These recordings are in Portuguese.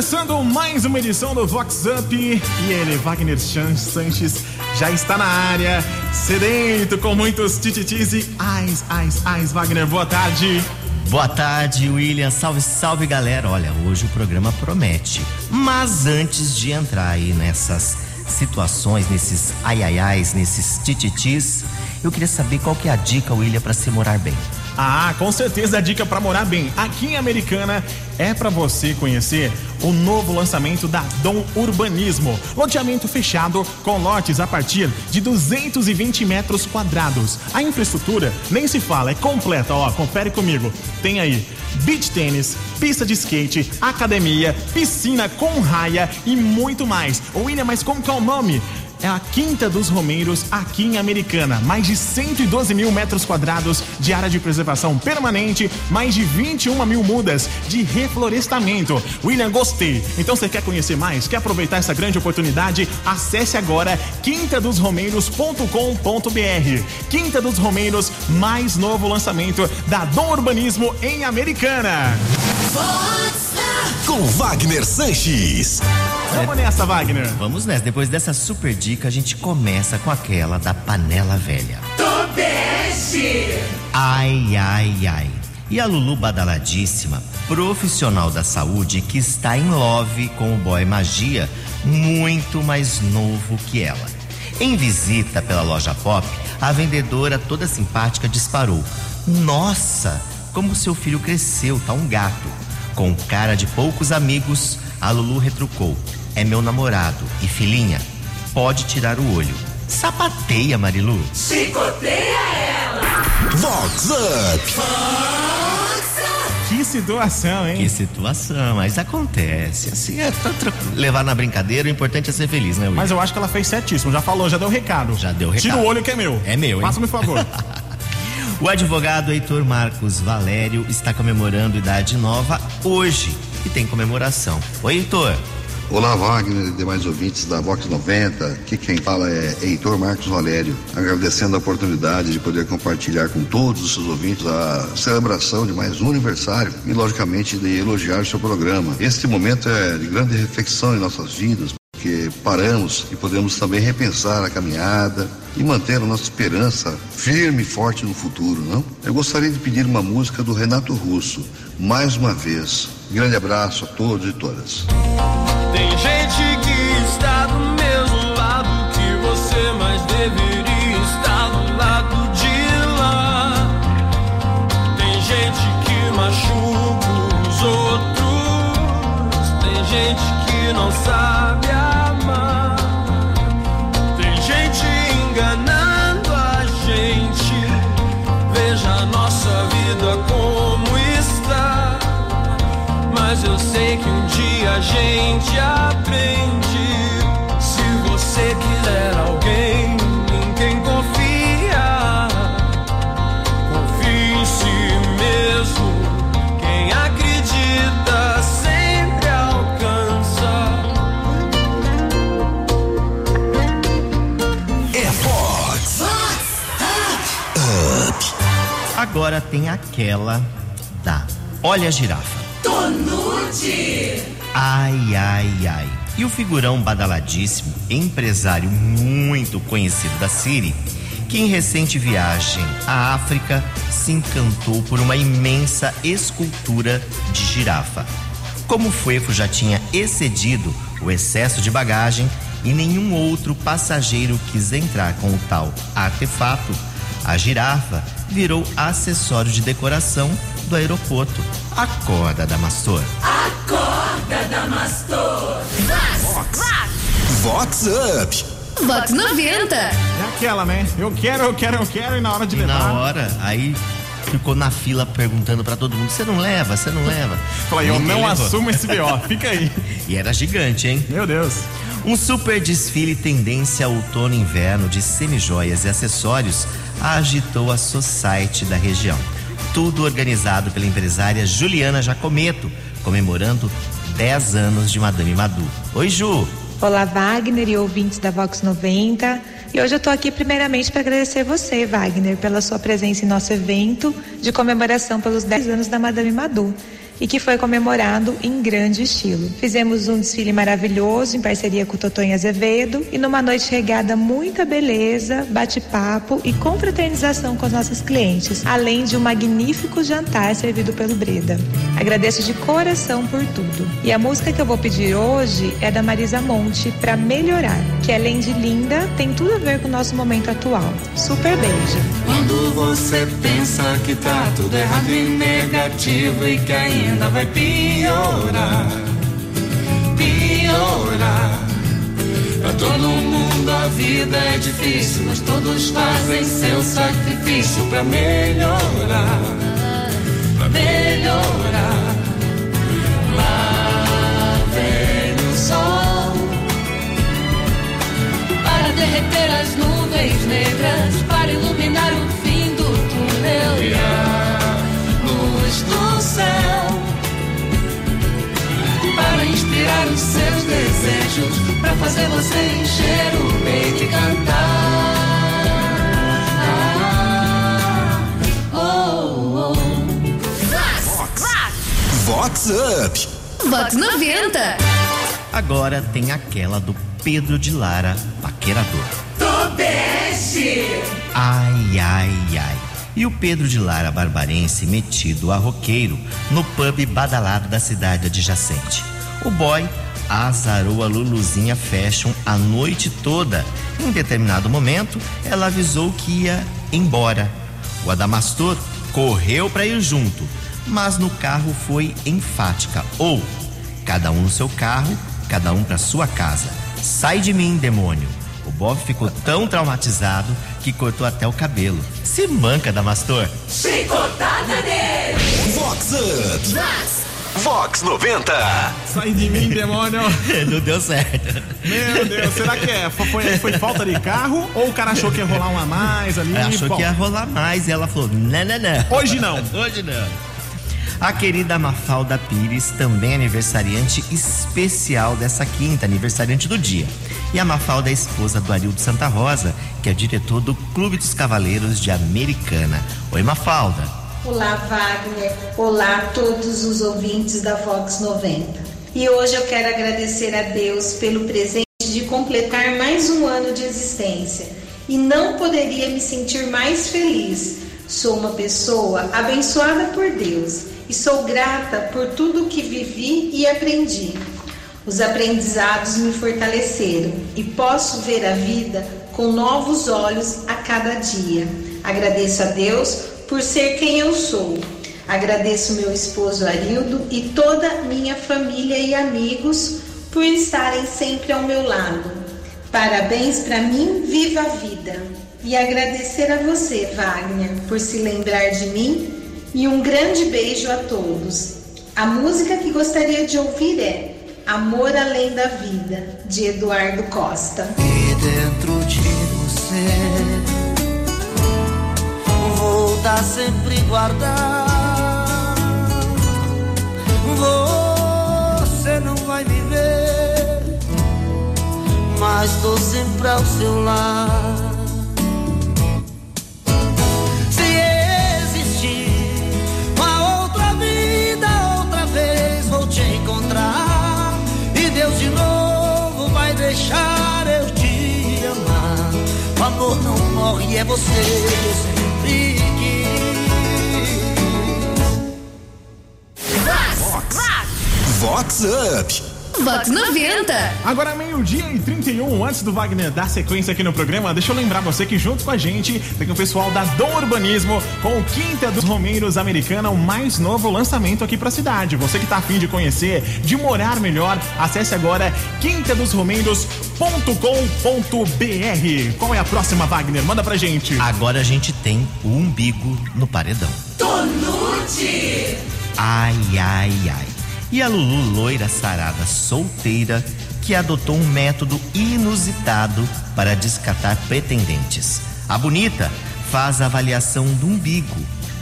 começando mais uma edição do Vox Up e ele, Wagner Sanches, já está na área, sedento com muitos tititis e ais, ais, ais. Wagner, boa tarde. Boa tarde, William. Salve, salve, galera. Olha, hoje o programa promete. Mas antes de entrar aí nessas situações, nesses ai, ai, ais, nesses tititis, eu queria saber qual que é a dica, William, para se morar bem. Ah, com certeza a dica para morar bem aqui em Americana é para você conhecer o novo lançamento da Dom Urbanismo. Loteamento fechado com lotes a partir de 220 metros quadrados. A infraestrutura nem se fala, é completa, ó, confere comigo. Tem aí beach tênis, pista de skate, academia, piscina com raia e muito mais. William, mas como que é o nome? É a Quinta dos Romeiros, aqui em Americana. Mais de 112 mil metros quadrados de área de preservação permanente, mais de 21 mil mudas de reflorestamento. William, gostei. Então você quer conhecer mais? Quer aproveitar essa grande oportunidade? Acesse agora quintadosromeiros.com.br. Quinta dos Romeiros, mais novo lançamento da Dom Urbanismo em Americana. Com Wagner Sanches. Vamos nessa, Wagner. Vamos nessa. Depois dessa super dica, a gente começa com aquela da panela velha. Tobeste! Ai, ai, ai. E a Lulu badaladíssima, profissional da saúde que está em love com o boy magia, muito mais novo que ela. Em visita pela loja pop, a vendedora toda simpática disparou: Nossa, como seu filho cresceu, tá um gato. Com cara de poucos amigos, a Lulu retrucou: é meu namorado. E filhinha, pode tirar o olho. Sapateia, Marilu. Chicoteia ela. Vox Up. Que situação, hein? Que situação, mas acontece. Assim é tá levar na brincadeira, o importante é ser feliz, né, Will? Mas eu acho que ela fez certíssimo, já falou, já deu recado. Já deu recado. Tira o olho que é meu. É meu, hein? Faça-me favor. o advogado Heitor Marcos Valério está comemorando idade nova hoje e tem comemoração. Oi, Heitor. Olá, Wagner e demais ouvintes da Vox 90. Aqui quem fala é Heitor Marcos Valério, agradecendo a oportunidade de poder compartilhar com todos os seus ouvintes a celebração de mais um aniversário e, logicamente, de elogiar o seu programa. Este momento é de grande reflexão em nossas vidas, porque paramos e podemos também repensar a caminhada e manter a nossa esperança firme e forte no futuro, não? Eu gostaria de pedir uma música do Renato Russo, mais uma vez. Grande abraço a todos e todas. Tem gente que está gente aprende. Se você quiser alguém em quem confiar, confie em si mesmo. Quem acredita sempre alcança. É Fox. Agora tem aquela da Olha a girafa. Tonude! Ai, ai, ai. E o figurão badaladíssimo, empresário muito conhecido da Siri, que em recente viagem à África se encantou por uma imensa escultura de girafa. Como o Fuefo já tinha excedido o excesso de bagagem e nenhum outro passageiro quis entrar com o tal artefato, a girafa virou acessório de decoração do aeroporto. Acorda, Damastor. Acorda, Damastor! Vox Up. Vox 90. É aquela, né? Eu quero, eu quero, eu quero, e na hora de E levar. na hora, aí ficou na fila perguntando pra todo mundo: você não leva, você não leva? Falei, eu não levou. assumo esse BO, fica aí. E era gigante, hein? Meu Deus. Um super desfile tendência outono e inverno de semijoias e acessórios agitou a society da região. Tudo organizado pela empresária Juliana Jacometo, comemorando 10 anos de Madame Madu. Oi, Ju! Olá, Wagner e ouvintes da Vox 90. E hoje eu estou aqui primeiramente para agradecer você, Wagner, pela sua presença em nosso evento de comemoração pelos 10 anos da Madame Madu. E que foi comemorado em grande estilo. Fizemos um desfile maravilhoso em parceria com o Totonho Azevedo e numa noite regada muita beleza, bate-papo e confraternização com os nossos clientes, além de um magnífico jantar servido pelo Breda. Agradeço de coração por tudo. E a música que eu vou pedir hoje é da Marisa Monte, para melhorar, que além de linda, tem tudo a ver com o nosso momento atual. Super beijo. Quando você pensa que tá tudo errado e negativo e que ainda vai piorar, piorar. Pra todo mundo a vida é difícil, mas todos fazem seu sacrifício pra melhorar, pra melhorar. Lá vem o sol Para derreter as nuvens negras, para iluminar o fim do túnel. e inspirar os seus desejos, para fazer você encher o peito e cantar. Oh, oh. Vox Up. Vox 90. Agora tem aquela do Pedro de Lara, paquerador. Tobeste! Ai, ai, ai. E o Pedro de Lara Barbarense metido a roqueiro no pub badalado da cidade adjacente. O boy azarou a Luluzinha Fashion a noite toda. Em determinado momento, ela avisou que ia embora. O Adamastor correu para ir junto, mas no carro foi enfática. Ou, cada um no seu carro, cada um para sua casa. Sai de mim, demônio. O Bob ficou tão traumatizado que cortou até o cabelo. Se manca, Damastor. Chicotada nele! Vox Up. Vox 90. Sai de mim, demônio. Não deu certo. Meu Deus, será que é? Foi, foi- falta de carro ou o cara achou que ia rolar um a mais ali? Ela achou Bom, que ia rolar mais e ela falou: não, não, não. Hoje não. Hoje não. A querida Mafalda Pires, também aniversariante especial dessa quinta, aniversariante do dia. E a Mafalda é esposa do Arildo Santa Rosa, que é diretor do Clube dos Cavaleiros de Americana. Oi, Mafalda. Olá, Wagner. Olá todos os ouvintes da Fox 90. E hoje eu quero agradecer a Deus pelo presente de completar mais um ano de existência. E não poderia me sentir mais feliz. Sou uma pessoa abençoada por Deus e sou grata por tudo que vivi e aprendi. Os aprendizados me fortaleceram e posso ver a vida com novos olhos a cada dia. Agradeço a Deus por ser quem eu sou. Agradeço meu esposo Arildo e toda minha família e amigos por estarem sempre ao meu lado. Parabéns para mim, viva a vida. E agradecer a você, Wagner, por se lembrar de mim e um grande beijo a todos. A música que gostaria de ouvir é Amor Além da Vida, de Eduardo Costa. E dentro de você dar sempre guardar. Você não vai me ver, mas tô sempre ao seu lado. Se existir uma outra vida, outra vez vou te encontrar. E Deus de novo vai deixar eu te amar. O amor não morre, é você eu sempre Vox Up. Vox 90. Agora meio-dia e 31, antes do Wagner dar sequência aqui no programa, deixa eu lembrar você que junto com a gente tem o pessoal da Dom Urbanismo com o Quinta dos Romeiros Americana, o mais novo lançamento aqui pra cidade. Você que tá afim de conhecer, de morar melhor, acesse agora quintadosromeiros.com.br. Qual é a próxima, Wagner? Manda pra gente. Agora a gente tem o umbigo no paredão. Tonute! Ai, ai, ai. E a Lulu, loira sarada solteira, que adotou um método inusitado para descartar pretendentes. A bonita faz a avaliação do umbigo.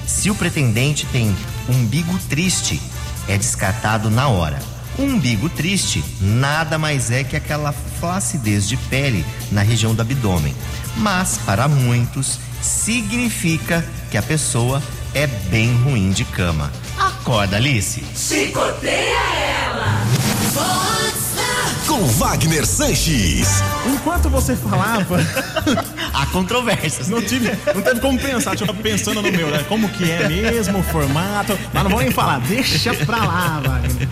Se o pretendente tem umbigo triste, é descartado na hora. Um umbigo triste nada mais é que aquela flacidez de pele na região do abdômen. Mas, para muitos, significa que a pessoa é bem ruim de cama. Acorda, Alice. Chicoteia ela. Com Wagner Sanches. Enquanto você falava, Há controvérsias. não tive, não teve como pensar, tava pensando no meu, né? Como que é mesmo o formato, mas não vou nem falar, deixa pra lá, Wagner.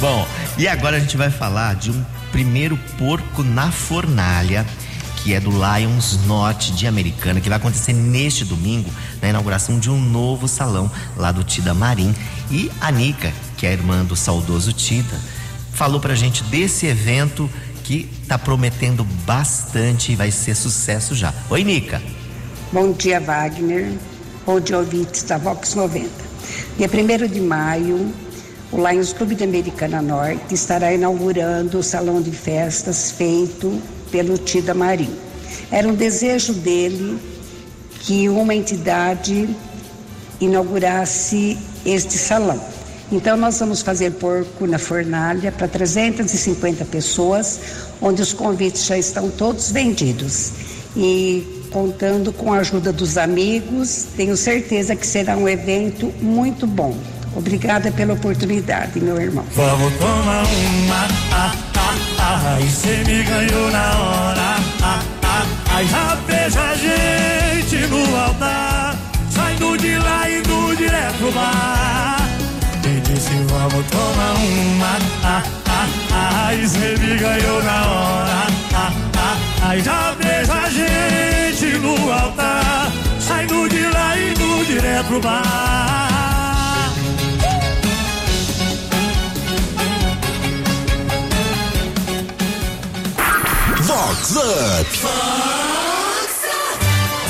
Bom, e agora a gente vai falar de um primeiro porco na fornalha, que é do Lions Norte de Americana, que vai acontecer neste domingo, na inauguração de um novo salão lá do Tida Marim. E a Nica, que é a irmã do saudoso Tida, falou pra gente desse evento que tá prometendo bastante e vai ser sucesso já. Oi, Nica. Bom dia, Wagner. Bom dia, ouvintes da Vox 90. Dia 1 de maio, o Lions Clube de Americana Norte estará inaugurando o salão de festas feito pelo Tida Marim. Era um desejo dele que uma entidade inaugurasse este salão. Então, nós vamos fazer porco na fornalha para 350 pessoas, onde os convites já estão todos vendidos. E contando com a ajuda dos amigos, tenho certeza que será um evento muito bom. Obrigada pela oportunidade, meu irmão. Vamos tomar uma, ah, e cê me ganhou na hora, ah, ah, ah, já vejo a gente no altar, saindo de lá e indo direto pro bar. E disse vamos tomar uma, ah, ah, ah, e cê me ganhou na hora, ah, ah, ah, já vejo a gente no altar, saindo de lá e indo direto pro bar. Vox Up.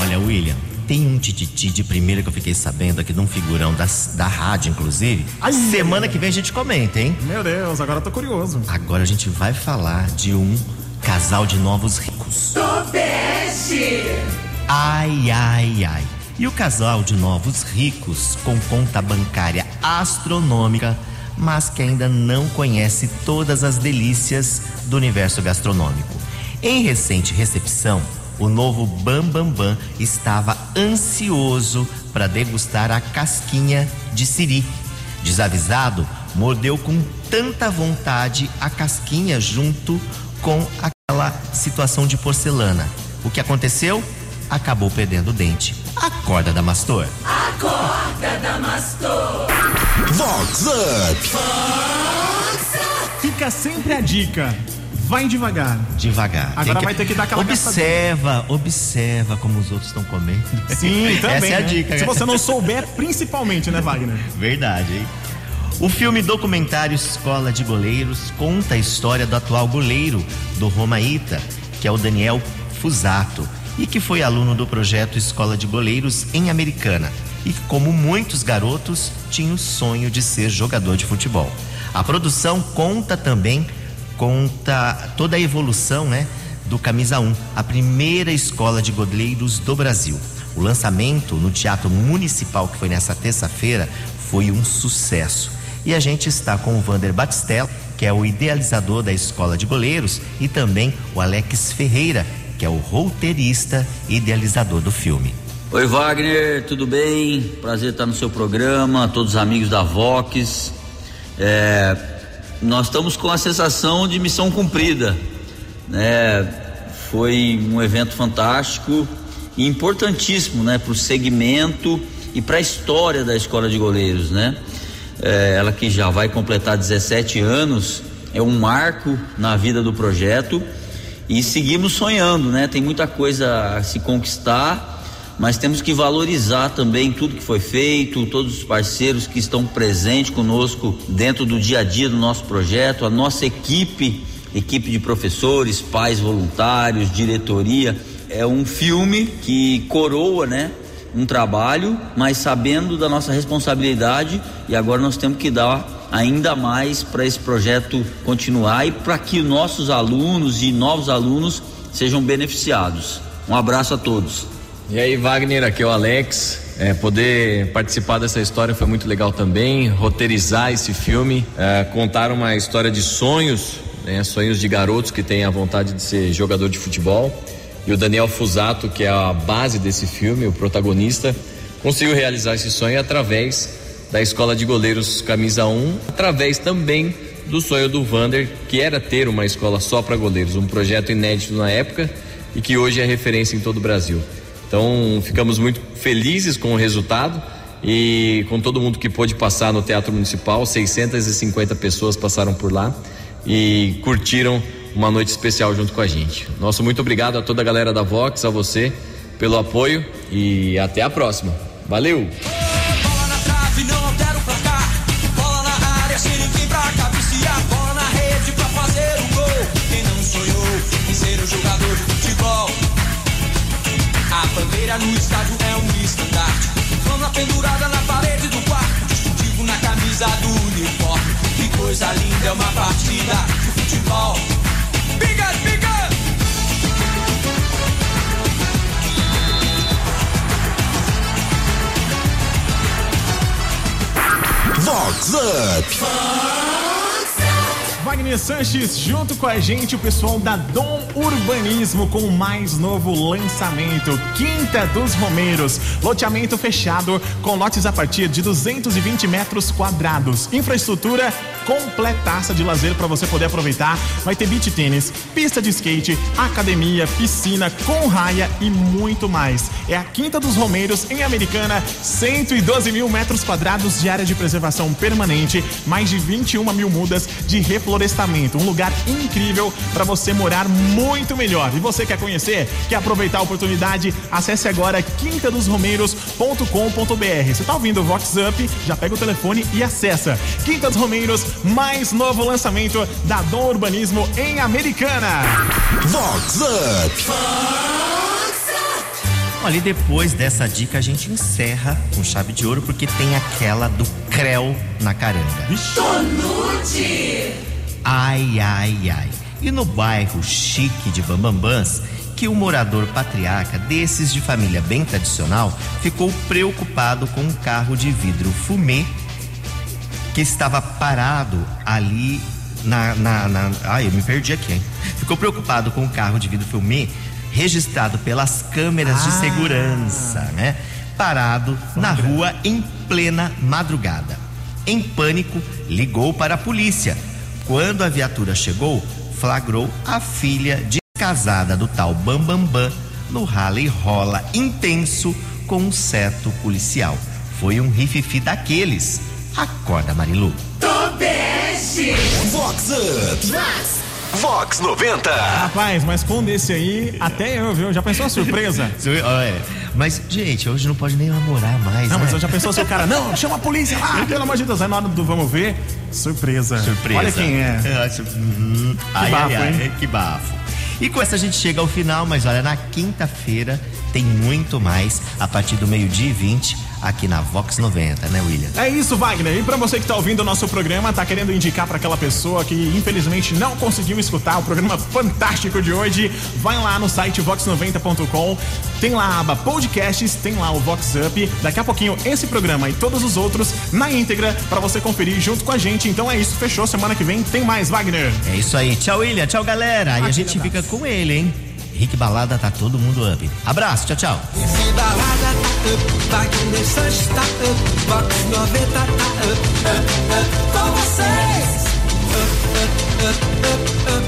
Olha, William, tem um tititi de primeira que eu fiquei sabendo aqui de um figurão da, da rádio, inclusive. Ai, Semana que vem a gente comenta, hein? Meu Deus, agora eu tô curioso. Agora a gente vai falar de um casal de novos ricos. Tobeste. Ai, ai, ai. E o casal de novos ricos com conta bancária astronômica, mas que ainda não conhece todas as delícias do universo gastronômico. Em recente recepção, o novo Bam Bam Bam estava ansioso para degustar a casquinha de siri. Desavisado, mordeu com tanta vontade a casquinha junto com aquela situação de porcelana. O que aconteceu? Acabou perdendo o dente. Acorda, Damastor. Acorda, Damastor. Vox Up. Fica sempre a dica. Vai devagar. Devagar. Agora vai ter que dar aquela Observa, observa como os outros estão comendo. Sim, também. Essa é a né? dica. Se você não souber, principalmente, né, Wagner? Verdade, hein? O filme documentário Escola de Goleiros conta a história do atual goleiro do Romaíta, que é o Daniel Fusato, e que foi aluno do projeto Escola de Goleiros em Americana. E que, como muitos garotos, tinha o sonho de ser jogador de futebol. A produção conta também conta toda a evolução, né, do Camisa 1, a primeira escola de goleiros do Brasil. O lançamento no Teatro Municipal, que foi nessa terça-feira, foi um sucesso. E a gente está com o Vander Batistella, que é o idealizador da escola de goleiros, e também o Alex Ferreira, que é o roteirista e idealizador do filme. Oi Wagner, tudo bem? Prazer estar no seu programa, todos os amigos da Vox. É, nós estamos com a sensação de missão cumprida. Né? Foi um evento fantástico e importantíssimo né? para o segmento e para a história da Escola de Goleiros. Né? É, ela que já vai completar 17 anos, é um marco na vida do projeto e seguimos sonhando, né? Tem muita coisa a se conquistar, mas temos que valorizar também tudo que foi feito, todos os parceiros que estão presentes conosco dentro do dia a dia do nosso projeto, a nossa equipe, equipe de professores, pais voluntários, diretoria. É um filme que coroa, né? Um trabalho, mas sabendo da nossa responsabilidade e agora nós temos que dar ainda mais para esse projeto continuar e para que nossos alunos e novos alunos sejam beneficiados. Um abraço a todos. E aí, Wagner, aqui é o Alex. É, poder participar dessa história foi muito legal também. Roteirizar esse filme, é, contar uma história de sonhos, né, sonhos de garotos que têm a vontade de ser jogador de futebol. E o Daniel Fusato, que é a base desse filme, o protagonista, conseguiu realizar esse sonho através da Escola de Goleiros Camisa 1, através também do sonho do Vander, que era ter uma escola só para goleiros, um projeto inédito na época e que hoje é referência em todo o Brasil. Então, ficamos muito felizes com o resultado e com todo mundo que pôde passar no Teatro Municipal, 650 pessoas passaram por lá e curtiram uma noite especial junto com a gente. Nosso muito obrigado a toda a galera da Vox, a você pelo apoio e até a próxima. Valeu! No estádio é um estandarte. Fama pendurada na parede do quarto. Distintivo na camisa do uniforme. Que coisa linda é uma partida de futebol. Biga, biga! Vox Up. Wagner Sanches, junto com a gente, o pessoal da Dom Urbanismo com o mais novo lançamento, Quinta dos Romeiros. Loteamento fechado com lotes a partir de 220 metros quadrados. Infraestrutura completaça de lazer para você poder aproveitar. Vai ter beach tênis, pista de skate, academia, piscina com raia e muito mais. É a Quinta dos Romeiros em Americana, 112 mil metros quadrados de área de preservação permanente, mais de 21 mil mudas de reflorestamento. Um lugar incrível para você morar muito melhor. E você quer conhecer? Quer aproveitar a oportunidade? Acesse agora quintadosromeiros.com.br. Você tá ouvindo o Vox Up? Já pega o telefone e acessa. Quinta dos Romeiros, mais novo lançamento da Dom Urbanismo em Americana. Vox Up. Olha, e depois dessa dica a gente encerra com chave de ouro porque tem aquela do Creu na caranga. Tonute! Ai, ai, ai. E no bairro chique de Bambambãs, que o morador patriarca desses de família bem tradicional ficou preocupado com um carro de vidro fumê que estava parado ali na, na, na. Ai, eu me perdi aqui, hein? Ficou preocupado com o carro de vidro fumê registrado pelas câmeras de Ah. segurança, né? Parado na rua em plena madrugada. Em pânico, ligou para a polícia. Quando a viatura chegou, flagrou a filha descasada do tal Bambambam Bam Bam no rally rola intenso com um certo policial. Foi um rififi daqueles. Acorda, Marilu. Tobeste! Vox Up. Vox 90. Rapaz, mas com desse aí, até eu, viu? Já pensou a surpresa? Mas, gente, hoje não pode nem namorar mais, Não, né? mas eu já pensou se o cara, não, chama a polícia lá, pelo amor de Deus. Aí na hora do vamos ver, surpresa. Surpresa. Olha quem é. Uhum. Ai, bafo, ai, ai, hein? que bafo. E com essa a gente chega ao final, mas olha, na quinta-feira tem muito mais a partir do meio-dia e 20 aqui na Vox 90, né, William? É isso, Wagner. E pra você que tá ouvindo o nosso programa, tá querendo indicar pra aquela pessoa que infelizmente não conseguiu escutar o programa fantástico de hoje, vai lá no site vox90.com, tem lá a aba podcasts, tem lá o Vox Up. Daqui a pouquinho esse programa e todos os outros na íntegra pra você conferir junto com a gente. Então é isso, fechou. Semana que vem tem mais, Wagner. É isso aí. Tchau, William. Tchau, galera. E a gente fica com ele, hein? Rick Balada tá todo mundo up. Abraço, tchau, tchau. Tá up, tá up, Vox 90 tá up, up. Up, up, up, up, up.